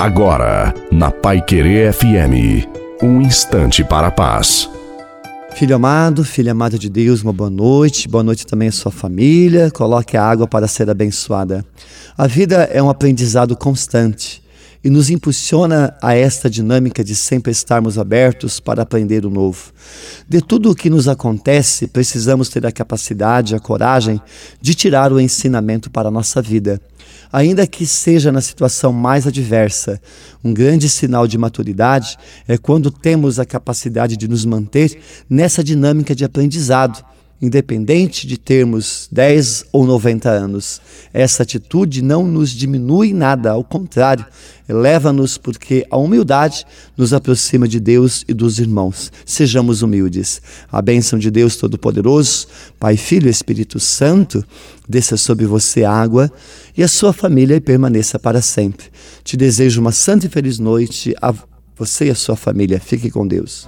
Agora, na Pai Querer FM, um instante para a paz. Filho amado, filha amada de Deus, uma boa noite. Boa noite também à sua família. Coloque a água para ser abençoada. A vida é um aprendizado constante e nos impulsiona a esta dinâmica de sempre estarmos abertos para aprender o novo. De tudo o que nos acontece, precisamos ter a capacidade, a coragem de tirar o ensinamento para a nossa vida. Ainda que seja na situação mais adversa, um grande sinal de maturidade é quando temos a capacidade de nos manter nessa dinâmica de aprendizado independente de termos 10 ou 90 anos. Essa atitude não nos diminui nada, ao contrário, eleva-nos porque a humildade nos aproxima de Deus e dos irmãos. Sejamos humildes. A bênção de Deus Todo-Poderoso, Pai, Filho e Espírito Santo, desça sobre você água e a sua família permaneça para sempre. Te desejo uma santa e feliz noite a você e a sua família. Fique com Deus.